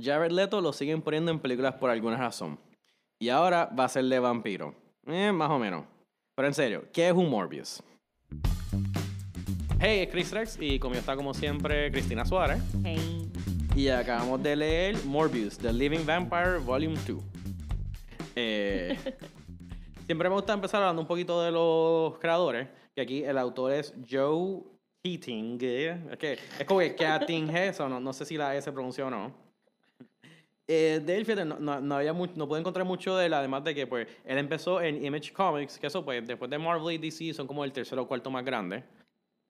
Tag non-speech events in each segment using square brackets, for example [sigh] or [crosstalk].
Jared Leto lo siguen poniendo en películas por alguna razón. Y ahora va a ser de vampiro. Eh, más o menos. Pero en serio, ¿qué es un Morbius? Hey, es Chris Rex y conmigo está como siempre Cristina Suárez. Hey. Y acabamos de leer Morbius, The Living Vampire Volume 2. Eh, [laughs] siempre me gusta empezar hablando un poquito de los creadores. Que aquí el autor es Joe Keating. Es, que, es como que Keating eso, no, no sé si la S se pronuncia o no. Eh, de él, fíjate, no, no, había no pude encontrar mucho de él, además de que pues, él empezó en Image Comics, que eso pues después de Marvel y DC son como el tercero o cuarto más grande.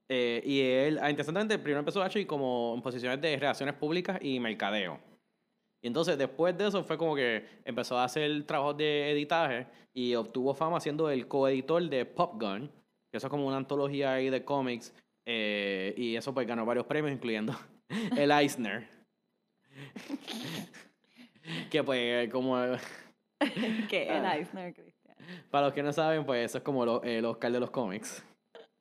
Eh, y él, ah, interesantemente, primero empezó actually como en posiciones de relaciones públicas y mercadeo. Y entonces después de eso fue como que empezó a hacer trabajos de editaje y obtuvo fama siendo el coeditor de Pop Gun, que eso es como una antología ahí de cómics. eh, y eso pues ganó varios premios, incluyendo [laughs] el Eisner. Que pues como... [laughs] que el Ah. Eisner, Cristian. Para los que no saben, pues eso es como lo- el Oscar de los cómics.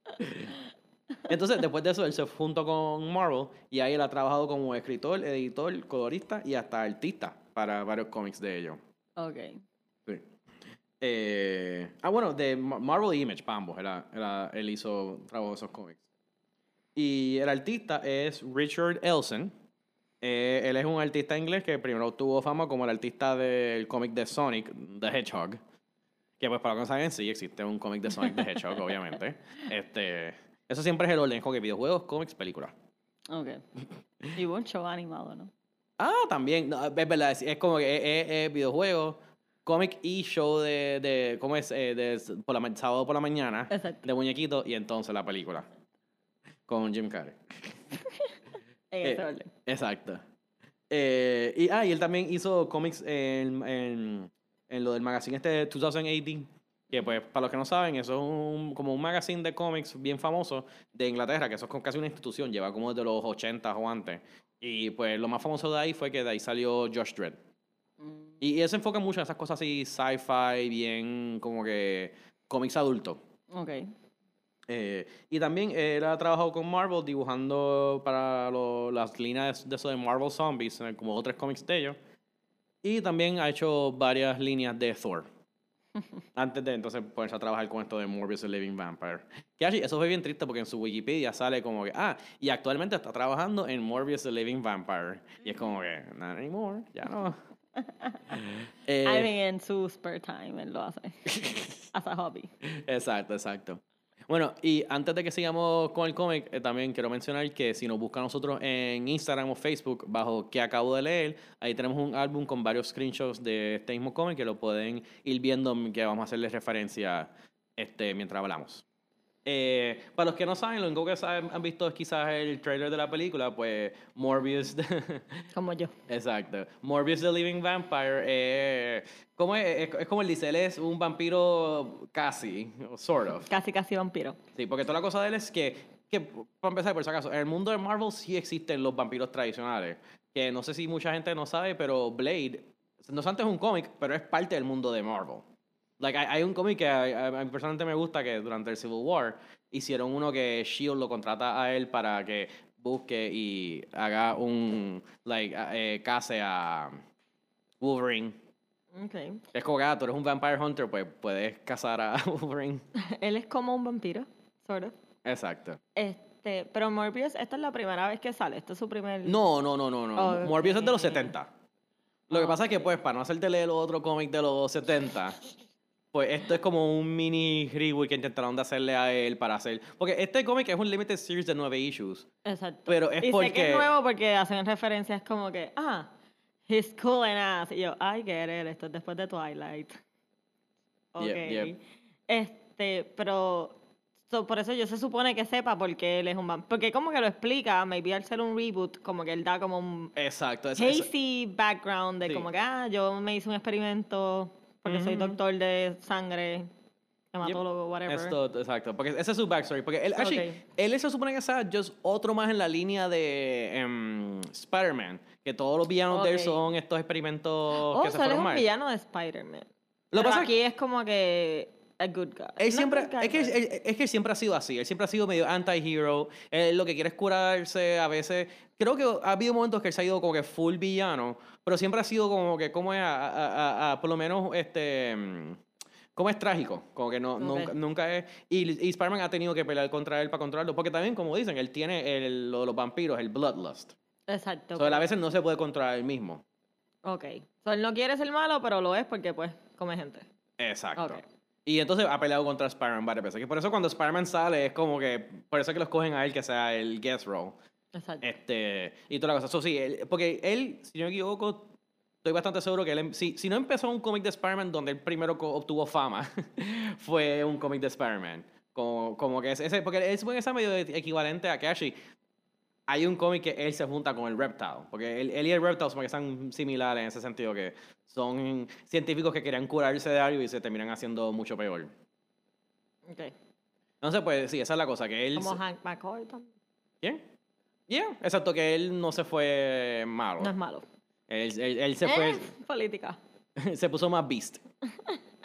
[laughs] Entonces, después de eso, él se juntó con Marvel y ahí él ha trabajado como escritor, editor, colorista y hasta artista para varios cómics de ellos. Ok. Sí. Eh, ah, bueno, de Ma- Marvel y Image, para ambos, era- era- él hizo trabajo de esos cómics. Y el artista es Richard Elson. Eh, él es un artista inglés que primero tuvo fama como el artista del cómic de Sonic, The Hedgehog. Que pues para los que no saben, sí existe un cómic de Sonic the Hedgehog, [laughs] obviamente. Este, eso siempre es el orden, que videojuegos, cómics, películas. Ok. Y un show animado, ¿no? Ah, también, no, es verdad, es, es como que es, es- es videojuego, cómic y show de, de ¿cómo es? Eh, de por la, sábado por la mañana, Exacto. de muñequito y entonces la película con Jim Carrey. [laughs] En Eh, ese orden. Exacto. Eh, y, ah, y él también hizo cómics en, en, en lo del magazine este de 2018, que pues, para los que no saben, eso es un, como un magazine de cómics bien famoso de Inglaterra, que eso es casi una institución, lleva como desde los 80 o antes. Y pues lo más famoso de ahí fue que de ahí salió Josh Dredd. Mm, Y, y él se enfoca mucho en esas cosas así, sci-fi, bien como que cómics adultos. Ok. Eh, y también él ha trabajado con Marvel dibujando para lo- las líneas de eso de Marvel Zombies, como otros cómics de ellos. Y también ha hecho varias líneas de Thor. [laughs] Antes de entonces ponerse a trabajar con esto de Morbius the Living Vampire. Que así, eso fue bien triste porque en su Wikipedia sale como que, ah, y actualmente está trabajando en Morbius the Living Vampire. Y es como que, not anymore, ya no. [laughs] Eh, I mean, en su spare time él lo hace. [laughs] As a hobby. Exacto, exacto. Bueno, y antes de que sigamos con el cómic, eh, también quiero mencionar que si nos buscan nosotros en Instagram o Facebook bajo que acabo de leer, ahí tenemos un álbum con varios screenshots de este mismo cómic que lo pueden ir viendo, que vamos a hacerles referencia este, mientras hablamos. Eh, para los que no saben, lo único que saben, han visto es quizás el trailer de la película, pues Morbius [laughs] Como yo. Exacto. Morbius the Living Vampire. Eh, ¿cómo es? Es, es como él dice, él es un vampiro casi, sort of. Casi, casi vampiro. Sí, porque toda la cosa de él es que, que, para empezar, por si acaso, en el mundo de Marvel sí existen los vampiros tradicionales. Que no sé si mucha gente no sabe, pero Blade, no solamente es un cómic, pero es parte del mundo de Marvel. Like, hay, hay un cómic que a, a- mí personalmente me gusta que durante el Civil War hicieron uno que Shield lo contrata a él para que busque y haga un, like, eh, case a Wolverine. Ok. Es como que, ah, tú eres un vampire hunter, pues puedes cazar a [laughs] Wolverine. [laughs] Él es como un vampiro, sort of. Exacto. Este, pero Morbius, esta es la primera vez que sale. Este es su primer. No, no, no, no, no. Ok. Morbius es de los 70. Lo que pasa es que, pues, para no hacerte leer otro cómic de los 70, [laughs] pues esto es como un mini reboot que intentaron de hacerle a él para hacer. Porque este cómic es un limited series de nueve issues. Exacto. Pero es y sé que porque- es nuevo porque hacen referencias como que, ah, he's cool and ass. Y yo, I get it, esto es después de Twilight. Ok. Este, pero so, por eso yo se supone que sepa por qué él es un vampiro. Porque como que lo explica, maybe al ser un reboot, como que él da como un Exacto. es- hazy background de Sí. como que, ah, yo me hice un experimento porque soy doctor de sangre, hematólogo, whatever. Esto, exacto, porque ese es su backstory. Porque él, actually, él se supone que sea just otro más en la línea de em, Spider-Man. Que todos los villanos de él son estos experimentos Oh, que se so él es fueron un mal. villano de Spider-Man. Lo Pero pasa- aquí es como que a good guy. Él siempre, guy, es, que, él- es que él siempre ha sido así, él siempre ha sido medio anti-hero, él lo que quiere es curarse, a veces, creo que ha habido momentos que él se ha ido como que full villano, pero siempre ha sido como que, como es, a, a- a- por lo menos, este, mm, como es trágico, como que no, Ok. nunca, nunca es, y, y Spider-Man ha tenido que pelear contra él para controlarlo, porque también, como dicen, él tiene el, lo de los vampiros, el bloodlust, Exacto. o sea, a veces no se puede controlar él mismo. Ok. So, él no quiere ser malo, pero lo es porque, pues, come gente. Exacto. Ok. Y entonces ha peleado contra Spider-Man varias veces. Y por eso cuando Spider-Man sale es como que. Por eso es que los cogen a él que sea el guest role. Exacto. Este. Y toda la cosa. Eso sí, él- porque él, si no me equivoco, estoy bastante seguro que él. em- Si, si no empezó un cómic de Spider-Man donde él primero obtuvo fama, [laughs] fue un cómic de Spider-Man. Como, como que es ese. Porque que es medio equivalente a Kashi. Hay un cómic que él se junta con el Reptile. Porque él, él y el Reptile como que están similares en ese sentido. Que son científicos que querían curarse de algo y se terminan haciendo mucho peor. Ok. Entonces, pues sí, esa es la cosa. Que él. Como se- Hank McCoy también. ¿Quién? Yeah, exacto, que él no se fue malo. No es malo. Él, él- él se Eh, fue. política. [laughs] se puso más beast. [laughs]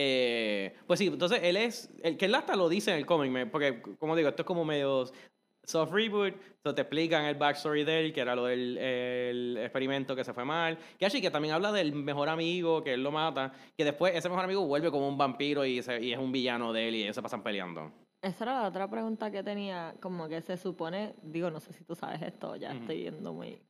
Eh, pues sí, entonces él es. El, que él hasta lo dice en el cómic, porque, como digo, esto es como medio soft reboot. So te explican el backstory de él, que era lo del el experimento que se fue mal. Que así que también habla del mejor amigo, que él lo mata. Que después ese mejor amigo vuelve como un vampiro y, se- y es un villano de él y ellos se pasan peleando. Esa era la otra pregunta que tenía, como que se supone, digo, no sé si tú sabes esto, ya Ujú. estoy yendo muy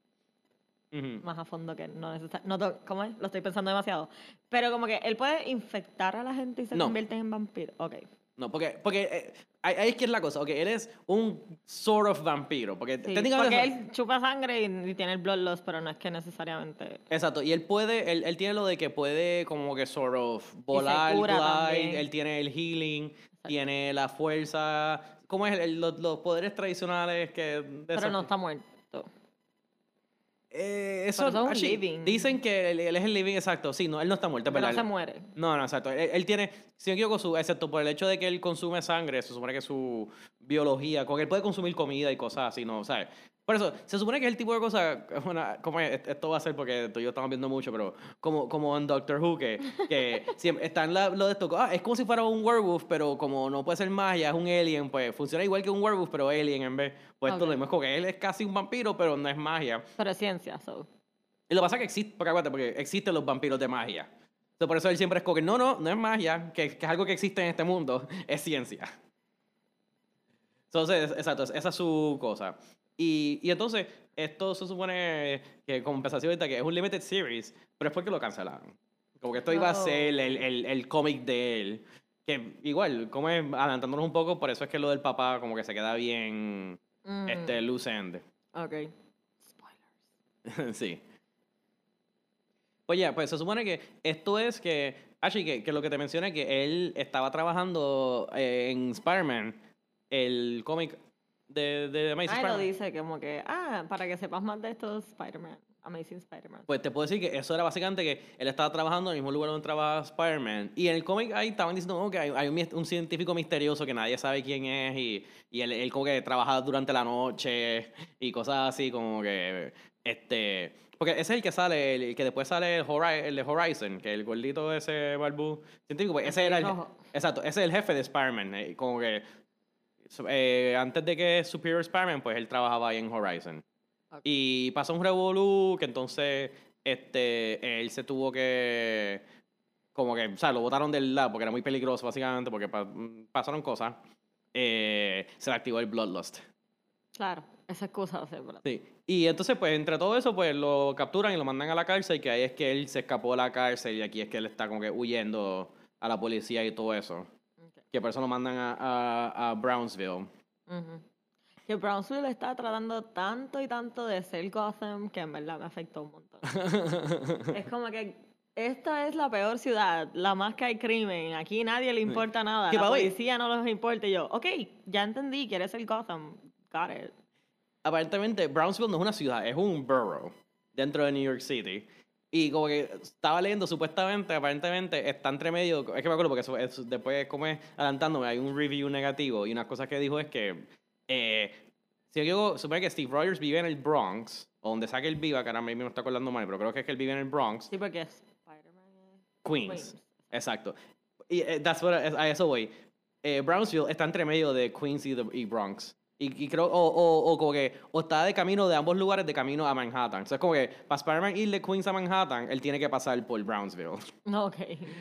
Ujú. más a fondo que no necesariamente. ¿Cómo es? Lo estoy pensando demasiado. Pero como que él puede infectar a la gente y se No. convierte en vampiro. Ok. No, porque, porque eh, ahí es que es la cosa. Ok, él es un sort of vampiro. Porque Sí, técnicamente. porque él chupa sangre y, y tiene el bloodlust, pero no es que necesariamente. Exacto, y él puede, él, él tiene lo de que puede como que sort of volar, glide, él tiene el healing, tiene la fuerza, ¿cómo es? El- los, los poderes tradicionales que... de Pero no está muerto. Eh, eso, es un actually, living. Dicen que él, él es el living, exacto, sí, no, él no está muerto, Pero no se muere. No, no, exacto. Él, él tiene, si no equivoco, su, excepto por el hecho de que él consume sangre, se supone que su biología, que él puede consumir comida y cosas así, ¿no? ¿Sabes? Por eso, se supone que es el tipo de cosa, [laughs] bueno, como es, esto va a ser porque tú y yo estamos viendo mucho, pero como, como en Doctor Who, que, que [laughs] siempre está en la- lo de esto, ah, es como si fuera un werewolf, pero como no puede ser magia, es un alien, pues funciona igual que un werewolf, pero alien en vez. Pues esto Ok. lo mismo, es como que él es casi un vampiro, pero no es magia. Pero es ciencia, so. Y lo que pasa es que existe, porque acuérdate, porque existen los vampiros de magia. Entonces, por eso él siempre es como que no, no, no es magia, que, que es algo que existe en este mundo, [laughs] es ciencia. Entonces, exacto, esa es su cosa. Y, y entonces, esto se supone que, como empezaste ahorita, que es un limited series, pero es porque lo cancelaron. Como que esto iba a ser el, el, el cómic de él. Que igual, como es, adelantándonos un poco, por eso es que lo del papá como que se queda bien Mm, este, loose end. Ok. Spoilers. [laughs] sí. Oye, pues se supone que esto es que, Ashley, que, que lo que te mencioné, que él estaba trabajando eh, en Spider-Man, el cómic de, de Amazing Ah, lo Spider-Man. dice como que, ah, para que sepas más de esto, Spider-Man. Amazing Spider-Man. Pues te puedo decir que eso era básicamente que él estaba trabajando en el mismo lugar donde trabaja Spider-Man. Y en el cómic ahí estaban diciendo oh, que hay, hay un, un científico misterioso que nadie sabe quién es y, y él, él como que trabaja durante la noche y cosas así como que... este Porque ese es el que sale, el, que después sale el, el de Horizon, que el gordito ese barbú científico, pues ese era el... Exacto, ese es el jefe de Spider-Man. eh, como que... eh, antes de que Superior Spider-Man, pues él trabajaba ahí en Horizon. Y pasó un revolú que entonces este, él se tuvo que. Como que, o sea, lo botaron del lado porque era muy peligroso, básicamente, porque pa- mm, pasaron cosas. Eh, se le activó el Bloodlust. Claro, esa excusa hace, ¿verdad? Sí. Y entonces, pues, entre todo eso, pues lo capturan y lo mandan a la cárcel, que ahí es que él se escapó de la cárcel y aquí es que él está como que huyendo a la policía y todo eso. Que por eso lo mandan a, a, a Brownsville. Que Brownsville está tratando tanto y tanto de ser Gotham que en verdad me afectó un montón. [laughs] es como que esta es la peor ciudad, la más que hay crimen, aquí nadie le importa nada, Que, la policía no les importa y yo, ok, ya entendí, quieres ser Gotham, got it. aparentemente Brownsville no es una ciudad, es un borough dentro de New York City. Y como que estaba leyendo, supuestamente, aparentemente está entre medio. Es que me acuerdo porque eso, eso- después, como es adelantándome, hay un review negativo. Y una cosa que dijo es que. Eh, si yo supone que Steve Rogers vive en el Bronx, o donde sea que él viva, que ahora mismo me está acordando mal, pero creo que es que él vive en el Bronx, Sí, porque Spider-Man es Queens. Queens. Exacto. Y eh, that's what, a eso voy. Eh, Brownsville está entre medio de Queens y, de- y Bronx. Y, y creo, o, o, o como que, o está de camino de ambos lugares de camino a Manhattan. O sea, es como que para Spider-Man ir de Queens a Manhattan, él tiene que pasar por Brownsville. [laughs] Ok.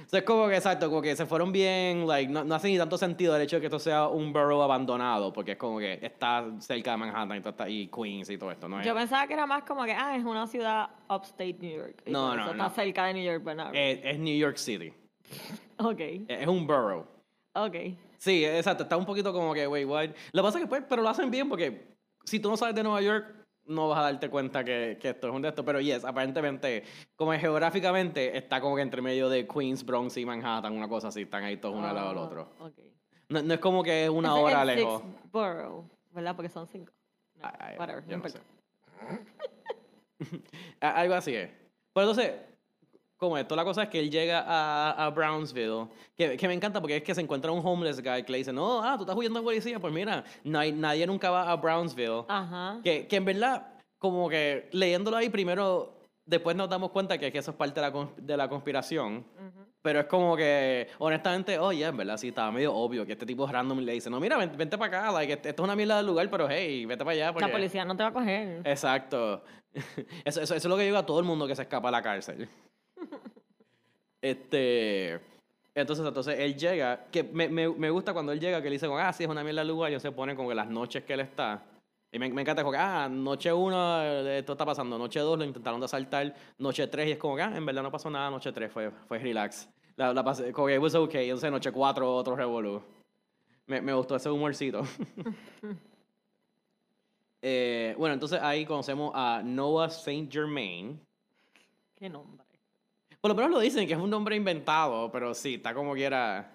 O sea, es como que, exacto, como que se fueron bien, like, no, no hace ni tanto sentido el hecho de que esto sea un borough abandonado, porque es como que está cerca de Manhattan y, todo está- y Queens y todo esto, ¿no? Es, Yo pensaba que era más como que, ah, es una ciudad upstate New York. y No, no, eso no. Está cerca de New York, pero no. es, es New York City. [laughs] Ok, Es, es un borough. ok. Sí, exacto, está un poquito como que, wait, what? Lo que pasa es que, pues, pero lo hacen bien porque si tú no sabes de Nueva York, no vas a darte cuenta que, que esto es un de estos. Pero, yes, aparentemente, como geográficamente, está como que entre medio de Queens, Bronx y Manhattan, una cosa así, están ahí todos uno al lado del Ah, otro. Ok. No, no es como que es una es hora el lejos. borough, ¿verdad? Porque son cinco. No, Ay, ay, whatever, yo no. [laughs] A- Algo así es. Pero entonces, como esto, la cosa es que él llega a, a Brownsville, que, que me encanta porque es que se encuentra un homeless guy que le dice, no, ah, tú estás huyendo de policía, pues mira, no hay- nadie nunca va a Brownsville. Ajá. Que, que en verdad, como que leyéndolo ahí primero, después nos damos cuenta que, que eso es parte de la, de la conspiración. Pero es como que, honestamente, oye, en verdad, sí, estaba medio obvio que este tipo random le dice, no, mira, ven- vente para acá, like, esto es una mierda del lugar, pero hey, vete para allá. Porque... La policía no te va a coger. Exacto. [laughs] Eso, eso, eso es lo que digo a todo el mundo que se escapa a la cárcel. Este. Entonces, entonces él llega, que me, me, me gusta cuando él llega, que le dice, ah, sí, es una mierda el lugar, y él se pone como que las noches que él está. Y me, me encanta, como que, ah, noche uno, eh, esto está pasando, noche dos lo intentaron de asaltar, noche tres, y es como que, ah, en verdad no pasó nada, noche tres fue, fue relax. La, la pasé, como que it was okay, entonces noche cuatro, otro revolú. Me, me gustó ese humorcito. [laughs] Eh, bueno, entonces ahí conocemos a Noah Saint Germain. Qué nombre. Por lo menos lo dicen que es un nombre inventado, pero sí, está como que era.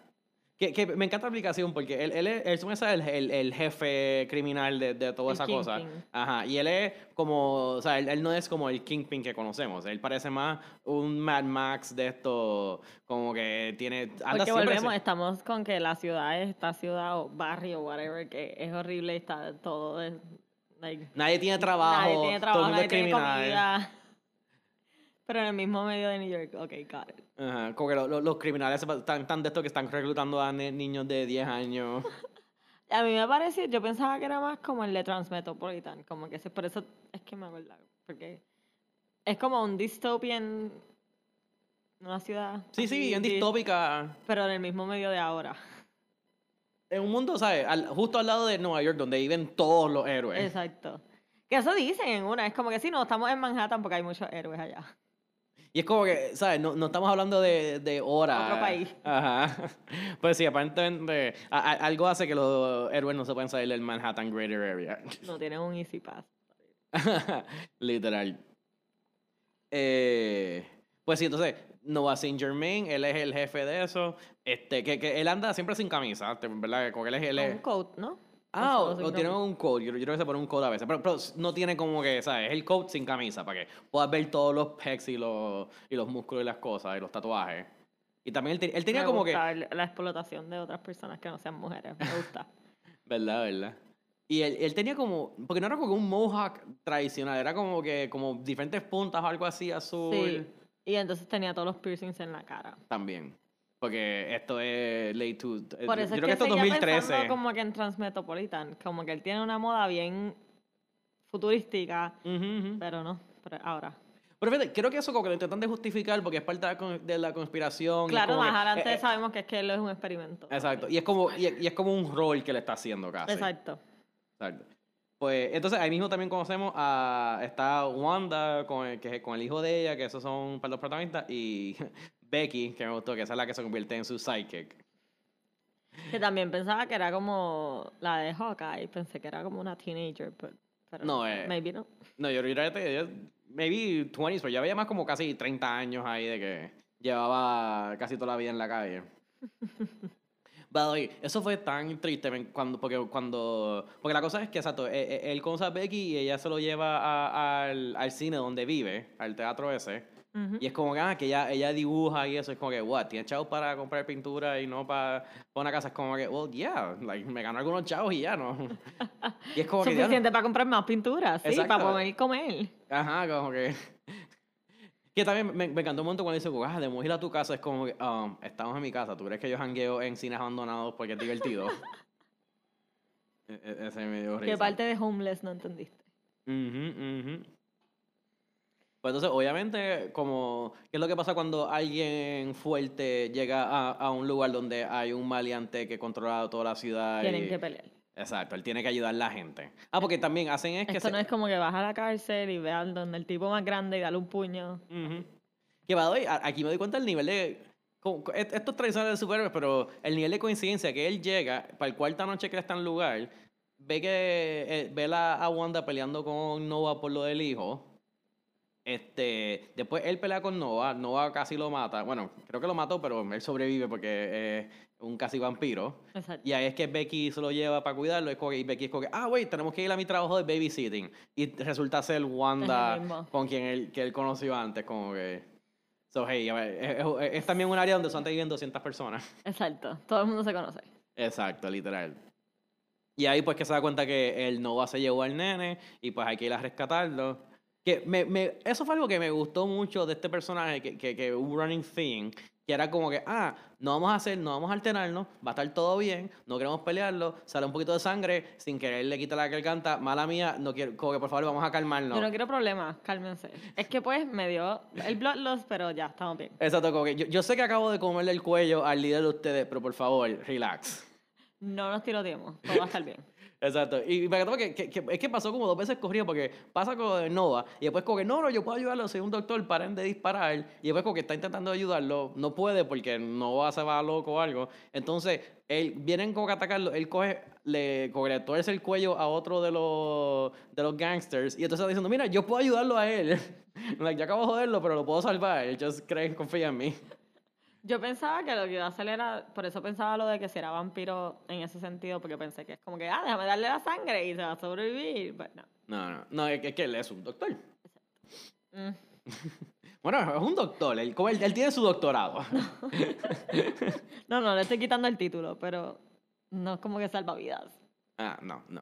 Que, que me encanta la aplicación porque él, él es, él es el, el- el jefe criminal de, de toda El esa cosa. kingpin. Ajá. Y él es como. O sea, él, él no es como el Kingpin que conocemos. Él parece más un Mad Max de esto. Como que tiene. Anda Porque volvemos, se- estamos con que la ciudad es esta ciudad o barrio, whatever, que es horrible está todo. de- like, Nadie tiene trabajo. nadie tiene trabajo, todo el mundo nadie es tiene criminal. comida. Pero en el mismo medio de New York, ok, got it. Ajá, como que lo- lo- los criminales están tan de esto que están reclutando a niños de 10 años. [laughs] A mí me pareció, yo pensaba que era más como el de Transmetropolitan, como que ese- por eso es que me acuerdo, porque es como un dystopian, una ciudad. Sí, sí, bien di- distópica. Pero en el mismo medio de ahora. En un mundo, ¿sabes? Al- justo al lado de Nueva York, donde viven todos los héroes. Exacto. Que eso dicen en una, es como que sí, no, estamos en Manhattan porque hay muchos héroes allá. Y es como que, ¿sabes? No, no estamos hablando de, de horas. Otro país. Ajá. [laughs] Pues sí, aparentemente a- a- algo hace que los héroes no se pueden salir del Manhattan Greater Area. [laughs] No tienen un Easy Pass. [laughs] Literal. Eh, pues sí, entonces, Noah Saint Germain, él es el jefe de eso. Este, que, que él anda siempre sin camisa, te- ¿verdad? Como que él es... Él Un coat, ¿no? Ah, O o, sin o tiene camisa. un coat, yo, yo creo que se pone un coat a veces, pero, pero no tiene como que, ¿sabes? Es el coat sin camisa, para que puedas ver todos los pecs y los, y los músculos y las cosas, y los tatuajes. Y también él, te- él tenía Me como que... gusta el- la explotación de otras personas que no sean mujeres. Me gusta. [laughs] ¿Verdad, verdad? Y él, él tenía como, porque no era como un mohawk tradicional, era como que, como diferentes puntas o algo así azul. Sí. Y entonces tenía todos los piercings en la cara. También. Porque esto es late to, eh, Por yo eso creo es que, que esto es seguía 2013. pensando como que en Transmetropolitan, como que él tiene una moda bien futurística, pero no, pero ahora. Pero fíjate, creo que eso como que lo intentan de justificar porque es parte de la, conspiración. Claro, más que- adelante eh, eh, sabemos que es que él es un experimento. Exacto. Y es como, y, y es como un rol que le está haciendo casi. Exacto. Exacto. Pues entonces ahí mismo también conocemos a está Wanda con el, que, con el hijo de ella, que esos son para los protagonistas, y [laughs] Becky, que me gustó, que esa es la que se convierte en su sidekick. Que también pensaba que era como la de Hawkeye, pensé que era como una teenager, pero, pero No, eh. maybe no. No, yo creo que maybe 20s, pero ya veía más como casi 30 años ahí de que llevaba casi toda la vida en la calle. [laughs] Way, eso fue tan triste cuando, porque cuando... Porque la cosa es que, exacto, eh, eh, él conoce a Becky y ella se lo lleva a- al, al cine donde vive, al teatro ese. Y es como que, ah, que ella, ella dibuja y eso. Es como que, what, ¿tienes chavos para comprar pintura y no para, una casa? Es como que, well, yeah, like, me gano algunos chavos y ya, ¿no? [laughs] y es como que, ya, no- Suficiente para comprar más pintura, sí, Exacto. para poder comer. Ajá, como que. [laughs] Que también me, me encantó un momento cuando dice, ah, debemos ir a tu casa. Es como que, um, estamos en mi casa. ¿Tú crees que yo jangueo en cines abandonados porque es divertido? [laughs] E- e- Ese me dio ¿Qué risa. parte de homeless no entendiste? Ujú, ujú. Pues entonces, obviamente, como, ¿qué es lo que pasa cuando alguien fuerte llega a, a un lugar donde hay un maleante que controla toda la ciudad? Tienen y- que pelear. Exacto, él tiene que ayudar a la gente. Ah, porque también hacen es que... Esto se- no es como que vas a la cárcel y veas donde el tipo más grande y dale un puño. Ujú. Que va doy, aquí me doy cuenta del nivel de. como- co- et- Esto es tradicional de superhéroes, pero el nivel de coincidencia que él llega, para el cuarta noche que él está en el lugar, ve que eh, ve la, a Wanda peleando con Nova por lo del hijo. Este, después él pelea con Nova, Nova casi lo mata. Bueno, creo que lo mató, pero él sobrevive porque es un casi vampiro. Exacto. Y ahí es que Becky se lo lleva para cuidarlo. es como que- Y Becky es como que, ah, wait, tenemos que ir a mi trabajo de babysitting. Y resulta ser Wanda con quien él, que él conoció antes, como que. So, hey, a ver, es, es- es también un área donde solamente viven 200 personas. [laughs] Exacto. Todo el mundo se conoce. Exacto, literal. Y ahí pues que se da cuenta que el Nova se llevó al nene y pues hay que ir a rescatarlo. Que me, me- eso fue algo que me gustó mucho de este personaje, que, que, que un running thing, que era como que, ah, no vamos a hacer, no vamos a alternarnos, va a estar todo bien, no queremos pelearlo, sale un poquito de sangre, sin querer le quita la que él canta, mala mía, no quiero, como que por favor vamos a calmarnos. Yo no quiero problemas, cálmense. Es que pues me dio el blood loss, pero ya, estamos bien. Exacto, como que yo, yo sé que acabo de comerle el cuello al líder de ustedes, pero por favor, relax. No nos tiroteemos, todo va a estar bien. Exacto. Y me encantó porque que- que- es que pasó como dos veces corrido porque pasa con Nova y después como que no, no, yo puedo ayudarlo, soy un doctor, paren de disparar. Y después como que está intentando ayudarlo, no puede porque Nova se va loco o algo. Entonces, él, vienen como que atacarlo, él coge, le, como que le tuerce el cuello a otro de los, de los gangsters y entonces está diciendo, mira, yo puedo ayudarlo a él. [laughs] like, yo acabo de joderlo, pero lo puedo salvar. Just creen, confía en mí. Yo pensaba que lo que iba a hacer era, por eso pensaba lo de que si era vampiro en ese sentido, porque pensé que es como que, ah, déjame darle la sangre y se va a sobrevivir. Pero no. No, no, no, es que, es que él es un doctor. Mm. [laughs] Bueno, es un doctor, él, como él, él tiene su doctorado. [laughs] No, no, le estoy quitando el título, pero no es como que salva vidas. Ah, no, no.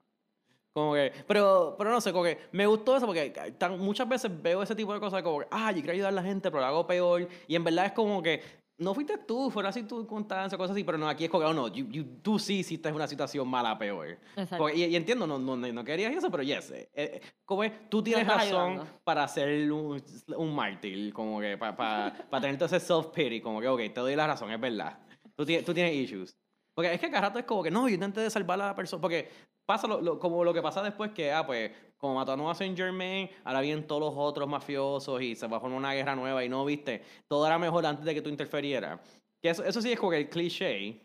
Como que, pero, pero no sé, como que me gustó eso porque tan, muchas veces veo ese tipo de cosas como que, ah, yo quiero ayudar a la gente, pero lo hago peor. Y en verdad es como que, no fuiste tú, fuera así tu circunstancia, cosas así, pero no, aquí es como oh, no, you- you- tú sí hiciste una situación mala peor. Porque- y, y entiendo, no, no, no querías eso, pero yes. eh, eh, como es, tú tienes razón ayudando. para ser un, un mártir, como que para para tener todo ese self-pity, como que, ok, te doy la razón, es verdad. Tú, tienes- tú tienes issues. Porque es que cada rato es como que, no, yo intenté salvar a la persona, porque pasa lo, lo- como lo que pasa después que, ah, pues, como mató a Saint Germain, ahora vienen todos los otros mafiosos y se va a formar una guerra nueva y no, viste, todo era mejor antes de que tú interferieras. Que eso, eso sí es como que el cliché,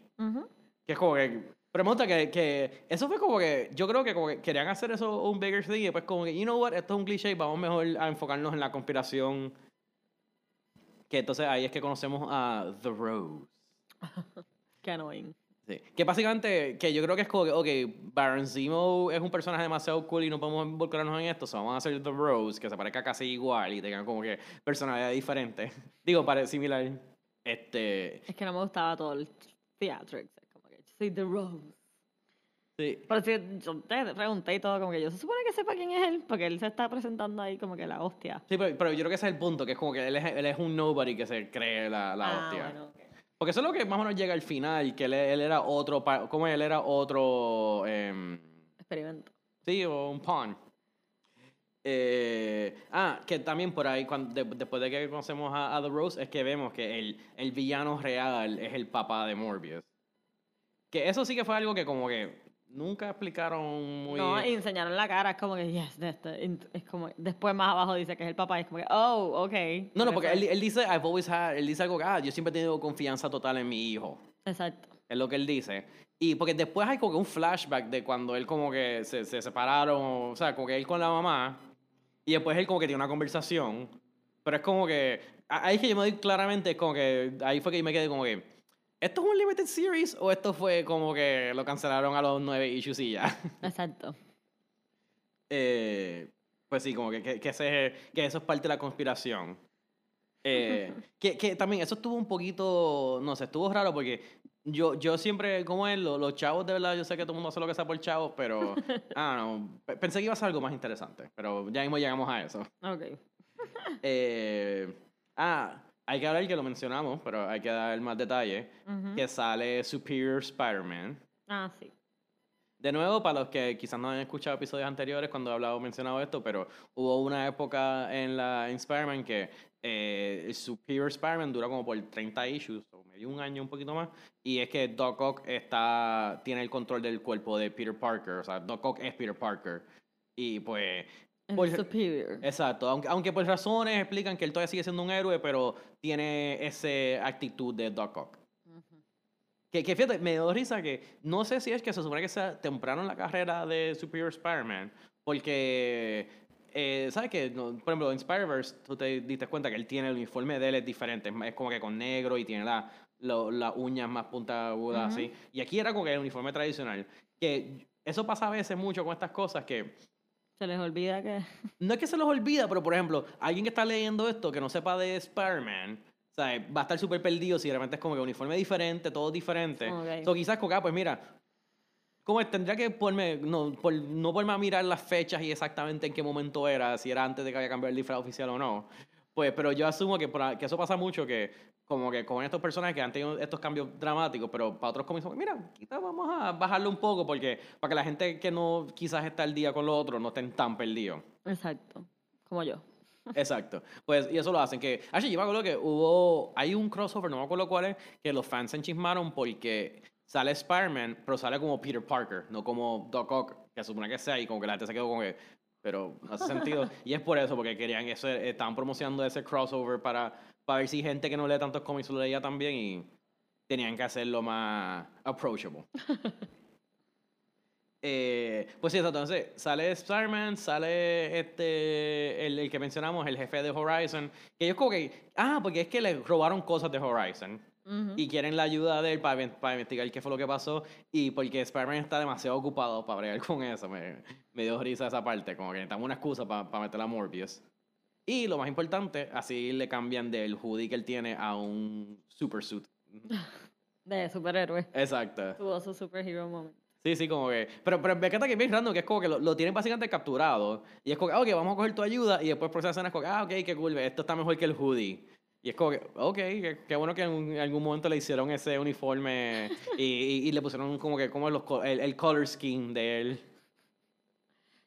que es como que. Pero me gusta que, que eso fue como que. Yo creo que como que querían hacer eso un bigger thing y después como que, you know what, esto es un cliché, vamos mejor a enfocarnos en la conspiración. Que entonces ahí es que conocemos a The Rose. [laughs] Qué annoying. Sí. Que básicamente, que yo creo que es como que, ok, Baron Zemo es un personaje demasiado cool y no podemos involucrarnos en esto, so vamos a hacer The Rose, que se parezca casi igual y tengan como que personalidad diferente. [laughs] Digo, pare similar. Este. Es que no me gustaba todo el theatrics. Como que, soy The Rose. Sí. Pero si yo te pregunté y todo, como que yo se supone que sepa quién es él, porque él se está presentando ahí como que la hostia. Sí, pero, pero yo creo que ese es el punto, que es como que él es, él es un nobody que se cree la, la ah, hostia. bueno, ok. Porque eso es lo que más o menos llega al final, que él, él era otro, como él era otro, em, Experimento. sí, o un pawn. Eh, ah, que también por ahí, cuando, de- después de que conocemos a, a The Rose, es que vemos que el, el villano real es el papá de Morbius. Que eso sí que fue algo que como que nunca explicaron muy... No, y enseñaron la cara, es como que, yes, de este, int- es como, después más abajo dice que es el papá, y es como que, oh, ok. no, no, Por porque él, él dice, I've always had, él dice algo que, ah, yo siempre he tenido confianza total en mi hijo. Exacto. Es lo que él dice. Y porque después hay como que un flashback de cuando él como que se, se separaron, o sea, como que él con la mamá, y después él como que tiene una conversación, pero es como que, ahí es que yo me doy claramente, es como que, ahí fue que yo me quedé como que, ¿esto es un limited series o esto fue como que lo cancelaron a los nueve issues y ya? [laughs] Exacto. Eh, pues sí, como que, que, que ese- que eso es parte de la conspiración. Eh, [laughs] que, que también eso estuvo un poquito, no sé, estuvo raro porque yo, yo siempre, como es, lo- los chavos de verdad, yo sé que todo el mundo hace lo que sea por chavos, pero, [laughs] ah, no, pe- pensé que iba a ser algo más interesante, pero ya mismo llegamos a eso. Ok. Eh, Ah, hay que hablar que lo mencionamos, pero hay que dar más detalle. Ujú. Que sale Superior Spider-Man. Ah, sí. De nuevo, para los que quizás no hayan escuchado episodios anteriores cuando he hablado mencionado esto, pero hubo una época en la en Spider-Man que eh, Superior Spider-Man dura como por 30 issues, o medio un año, un poquito más, y es que Doc Ock está, tiene el control del cuerpo de Peter Parker, o sea, Doc Ock es Peter Parker. Y pues, Por- superior. exacto, aunque, aunque por razones explican que él todavía sigue siendo un héroe, pero tiene esa actitud de Doc Ock. Ujú. Que, que fíjate, me dio risa que no sé si es que se supone que sea temprano en la carrera de Superior Spider-Man, porque, eh, ¿sabes qué? No, por ejemplo, en Spider-Verse tú te diste cuenta que él tiene el uniforme de él es diferente, es, como que con negro y tiene la- lo- las uñas más puntiagudas Ujú. así. Y aquí era como que el uniforme tradicional. Que eso pasa a veces mucho con estas cosas que Se les olvida que. no es que se los olvida, pero por ejemplo, alguien que está leyendo esto que no sepa de Spider-Man, o sea, va a estar súper perdido si de repente es como que uniforme diferente, todo diferente. Ok. So, quizás ah, pues mira, como tendría que ponerme, no, por, no ponerme a mirar las fechas y exactamente en qué momento era, si era antes de que había cambiado el disfraz oficial o no. Pues, pero yo asumo que, por a- que eso pasa mucho, que como que con estos personajes que han tenido estos cambios dramáticos, pero para otros cómics, mira, quizás vamos a bajarlo un poco, porque para que la gente que no quizás está al día con lo otro no estén tan perdidos. Exacto. Como yo. [laughs] Exacto. Pues, y eso lo hacen. Que, actually, yo me acuerdo que hubo, hay un crossover, no me acuerdo cuál es, que los fans se enchismaron porque sale Spider-Man, pero sale como Peter Parker, no como Doc Ock, que supone que sea, y como que la gente se quedó como que, pero no hace sentido. y es por eso, porque querían eso, eh, estaban promocionando ese crossover para, para ver si gente que no lee tantos cómics lo leía también y tenían que hacerlo más approachable. [laughs] Eh, pues sí. Entonces, sale Spider-Man, sale este, el, el que mencionamos, el jefe de Horizon. Que ellos como que, ah, porque es que le robaron cosas de Horizon. Ujú. Y quieren la ayuda de él para, para investigar qué fue lo que pasó. Y porque Spider-Man está demasiado ocupado para bregar [laughs] con eso. Me, me dio risa esa parte. Como que necesitamos una excusa para, para meter a Morbius. Y lo más importante, así le cambian del hoodie que él tiene a un super suit. [laughs] De superhéroe. Exacto. Tuvo su superhero moment. Sí, sí, como que. Pero, pero me encanta que es bien random, que es como que lo, lo tienen básicamente capturado. Y es como que, ah, ok, vamos a coger tu ayuda. Y después por esa escena es como que, ah, ok, qué cool, esto está mejor que el hoodie. Y es como que, ok, qué, bueno que en algún momento le hicieron ese uniforme y, y- y le pusieron como que, como los, el, el color scheme de él.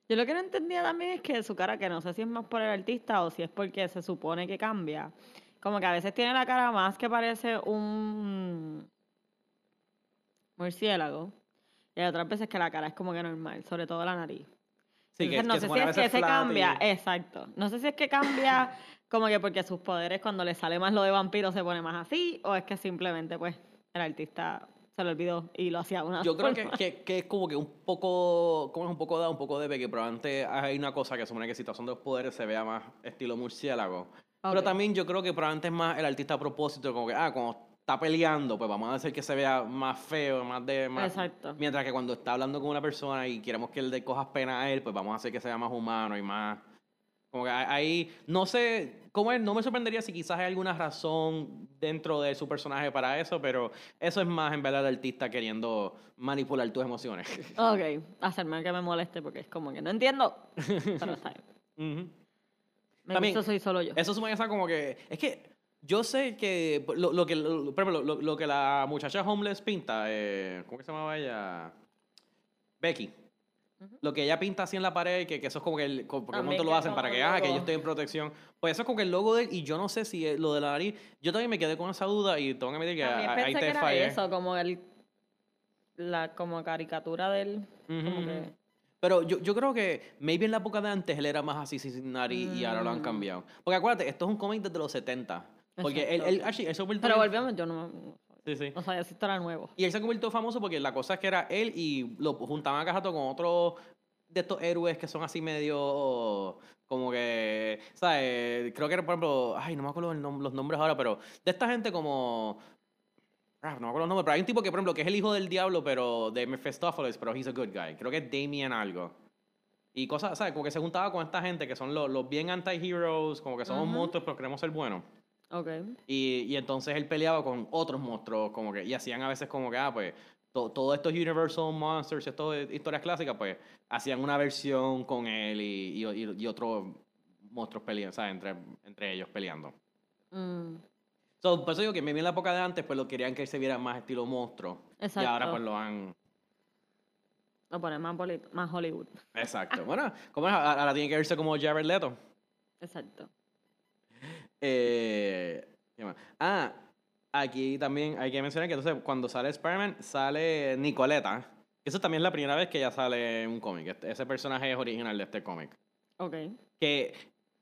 Yo lo que no entendía también es que su cara, que no sé si es más por el artista o si es porque se supone que cambia. Como que a veces tiene la cara más que parece un murciélago. Y hay otras veces que la cara es como que normal, sobre todo la nariz. Sí, que, Entonces, no que sé se si es que se y- cambia, exacto. No sé si es que cambia [laughs] como que porque sus poderes cuando le sale más lo de vampiro se pone más así, o es que simplemente pues el artista se lo olvidó y lo hacía una Yo creo que, que, que es como que un poco, como es un poco da, un poco de que probablemente hay una cosa que supone que si son de los poderes se vea más estilo murciélago. Pero también yo creo que probablemente es más el artista a propósito, como que, ah, cuando está peleando, pues vamos a hacer que se vea más feo, más de... Más, Exacto. Mientras que cuando está hablando con una persona y queremos que él le cojas pena a él, pues vamos a hacer que sea más humano y más... Como que ahí, no sé, cómo es, no me sorprendería si quizás hay alguna razón dentro de su personaje para eso, pero eso es más en verdad el artista queriendo manipular tus emociones. [laughs] Ok, hacerme que me moleste porque es como que no entiendo. Pero está bien. [laughs] Ujú. Me También, gusta soy solo yo. Eso suma esa como que. Es que yo sé que. Lo, lo que lo- por ejemplo, lo, lo que la muchacha homeless pinta. eh, ¿Cómo que se llamaba ella? Becky. Lo que ella pinta así en la pared, que, que eso es como que. El, como- porque lo hacen como para que, ah, que yo estoy en protección. Pues eso es como que el logo de él. Y yo no sé si es lo de la nariz. Yo también me quedé con esa duda y tengo que admitir que ahí te fallé. eso, como el la como caricatura del Ujú, como ujú. que Pero yo, yo creo que maybe en la época de antes él era más así sin nariz y ahora lo han Mm. cambiado. Porque acuérdate, esto es un cómic desde los 70. Porque Exacto, él, actually, él se convirtió Pero volvemos, yo no Sí, sí. o sea, esto era nuevo. Y él se convirtió famoso porque la cosa es que era él y lo juntaban a cada rato con otros de estos héroes que son así medio como que, ¿sabes? Creo que era, por ejemplo, ay, no me acuerdo nom- los nombres ahora, pero de esta gente como... ah, no me acuerdo los nombres, pero hay un tipo que, por ejemplo, que es el hijo del diablo, pero de Mephistopheles, pero he's a good guy. Creo que es Damien algo. Y cosas, ¿sabes? Como que se juntaba con esta gente que son los, los bien anti-heroes, como que somos Ujú. monstruos, pero queremos ser buenos. Ok. Y, y entonces él peleaba con otros monstruos, como que, y hacían a veces como que, ah, pues, to- todos estos Universal Monsters, estas historias clásicas, pues, hacían una versión con él y, y, y- otros monstruos peleando, ¿sabes? Entre, entre ellos peleando. Mm, So, por eso digo que me vi en la época de antes, pues lo querían que se viera más estilo monstruo. Y ahora Exacto. pues lo han... Lo ponen más, más Hollywood. Exacto. bueno, como es? ahora tiene que verse como Jared Leto. Exacto. Eh, ¿qué más? Ah, aquí también hay que mencionar que entonces cuando sale Spider-Man sale Nicoleta. Eso también es la primera vez que ella sale un cómic. Este- ese personaje es original de este cómic. Ok. Que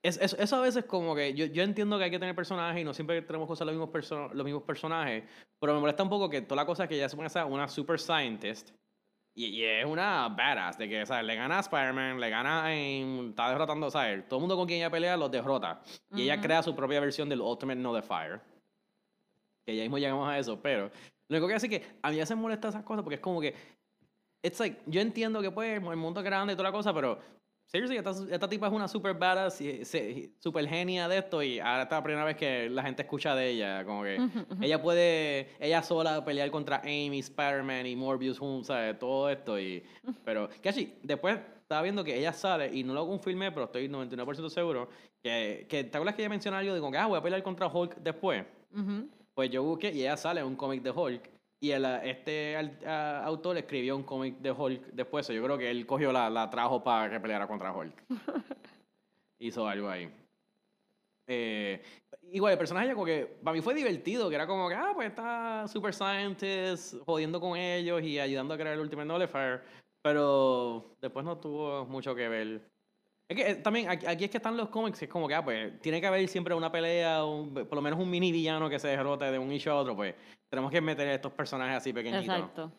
es, es- eso a veces como que yo, yo entiendo que hay que tener personajes y no siempre tenemos que usar los mismos, perso- los mismos personajes, pero me molesta un poco que toda la cosa es que ella se pone a ser una super scientist y, y es una badass, de que ¿sabes? le gana a Spider-Man, le gana en... está derrotando, ¿sabes? Todo el mundo con quien ella pelea los derrota. Y ella crea su propia versión del Ultimate Nullifier. Que ya mismo llegamos a eso, pero lo único que hace es que a mí ya se molesta esas cosas porque es como que. It's like, yo entiendo que pues el mundo es grande y toda la cosa, pero. Seriously, esta, esta tipa es una super badass, super genia de esto y ahora esta es la primera vez que la gente escucha de ella. Como que ella puede, ella sola pelear contra Amy, Spider-Man y Morbius, ¿sabes? Todo esto y... Pero, Kashi, después estaba viendo que ella sale y no lo confirmé, pero estoy 99% seguro que, que... ¿Te acuerdas que ella mencionó algo de como que, ah, voy a pelear contra Hulk después? Pues yo busqué y ella sale en un cómic de Hulk. Y el, este al- ah, autor escribió un cómic de Hulk después. Yo creo que él cogió la, la trajo para que peleara contra Hulk. [laughs] Hizo algo ahí. Eh, igual, el personaje como que para mí fue divertido, que era como que, ah, pues está Super Scientist jodiendo con ellos y ayudando a crear el Ultimate Nullifier. Pero después no tuvo mucho que ver. Es que eh, también aquí, aquí es que están los cómics, es como que, ah, pues tiene que haber siempre una pelea, un- por lo menos un mini villano que se derrote de un issue a otro, pues tenemos que meter estos personajes así pequeñitos. Exacto.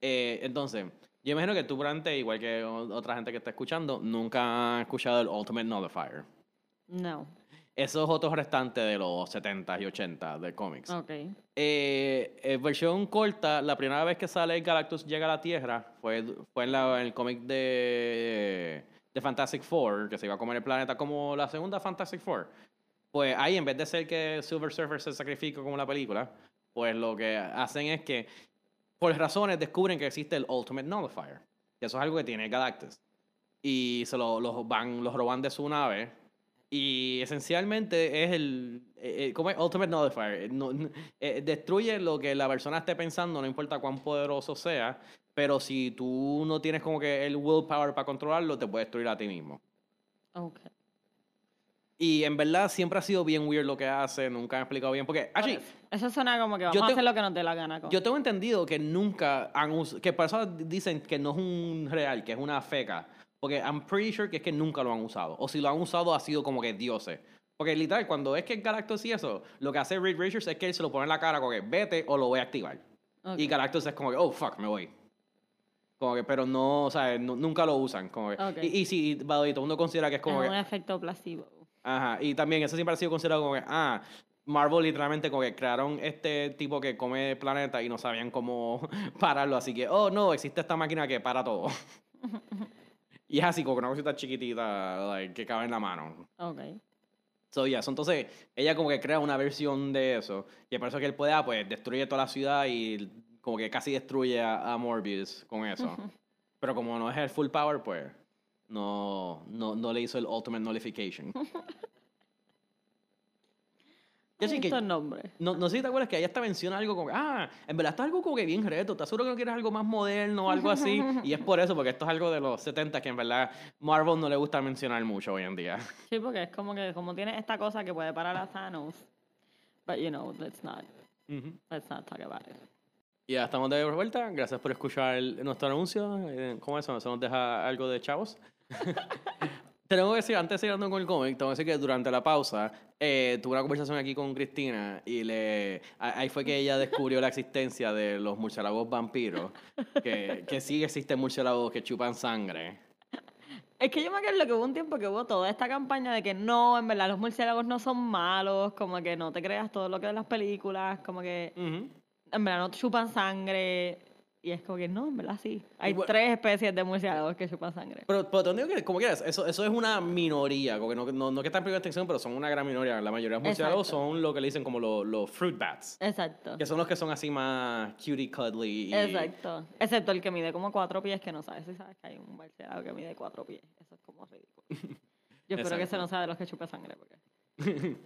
Eh, entonces, yo imagino que tú, Brante, igual que otra gente que está escuchando, nunca han escuchado el Ultimate Nullifier. No. Esos otros restantes de los 70 y 80 de cómics. Ok. Eh, eh, versión corta, la primera vez que sale Galactus llega a la Tierra fue, fue en, la- en el cómic de, de Fantastic Four, que se iba a comer el planeta como la segunda Fantastic Four. Pues ahí, en vez de ser que Silver Surfer se sacrifica como la película, pues lo que hacen es que, por razones, descubren que existe el Ultimate Nullifier. Que eso es algo que tiene Galactus. Y se lo, los van, los roban de su nave. Y esencialmente es el. eh, eh, ¿Cómo es? Ultimate Nullifier. Eh, no- n- eh, destruye lo que la persona esté pensando, no importa cuán poderoso sea. Pero si tú no tienes como que el willpower para controlarlo, te puede destruir a ti mismo. Ok. Y en verdad siempre ha sido bien weird lo que hace, nunca han explicado bien. Porque, Por actually, eso. Eso suena como que vamos Yo a hacer lo que nos dé la gana con. yo tengo entendido que nunca han usado. Que por eso dicen que no es un real, que es una feca. Porque I'm pretty sure que es que nunca lo han usado. O si lo han usado ha sido como que dioses. Porque literal, cuando es que Galactus y eso, lo que hace Reed Richards es que él se lo pone en la cara como que vete o lo voy a activar. Y Galactus es como que, oh fuck, me voy. Como que, pero no, o sea, nu- nunca lo usan. Como que, Ok. y, y si, way, todo el mundo considera que es como es que, un efecto placebo. Ajá, y también eso siempre ha sido considerado como que, ah, Marvel literalmente como que crearon este tipo que come planeta y no sabían cómo [laughs] pararlo, así que, oh no, existe esta máquina que para todo. [laughs] y es así, como que una cosita chiquitita like, que cabe en la mano. Ok. So, yeah, so, entonces ella como que crea una versión de eso, y por eso que él puede, ah, pues, destruye toda la ciudad y como que casi destruye a, a Morbius con eso. [laughs] Pero como no es el full power, pues, no, no, no le hizo el ultimate nullification. Que sí, que- Estos nombres. no, no sé si te acuerdas que ella hasta menciona algo como ah, en verdad esto es algo como que bien reto, ¿estás seguro que no quieres algo más moderno o algo así? [laughs] y es por eso, porque esto es algo de los 70 que en verdad Marvel no le gusta mencionar mucho hoy en día. Sí, porque es como que como tiene esta cosa que puede parar a Thanos. But you know, let's not, let's not talk about it. Y ya estamos de vuelta, gracias por escuchar el- nuestro anuncio. Eh, ¿Cómo es eso? ¿Eso nos deja algo de chavos? [laughs] Tengo que decir, antes de seguir andando con el cómic, tengo que decir que durante la pausa eh, tuve una conversación aquí con Cristina y le ahí fue que ella descubrió la existencia de los murciélagos vampiros, que, que sí existen murciélagos que chupan sangre. Es que yo me acuerdo que hubo un tiempo que hubo toda esta campaña de que no, en verdad los murciélagos no son malos, como que no te creas todo lo que de las películas, como que Ujú. en verdad no chupan sangre. Y es como que no, en verdad sí. Hay tres especies de murciélagos que chupan sangre. Pero, pero te digo que, como quieras, eso, eso es una minoría, como que no, no, no que está en primera extensión, pero son una gran minoría. La mayoría de los murciélagos Exacto. son lo que le dicen como los, los fruit bats. Exacto. Que son los que son así más cutie cuddly. Y, Exacto. Excepto el que mide como cuatro pies, que no sabes si sabes que hay un murciélago que mide cuatro pies. Eso es como ridículo. [laughs] Yo espero que ese Exacto. no sea de los que chupe sangre. Porque... [laughs]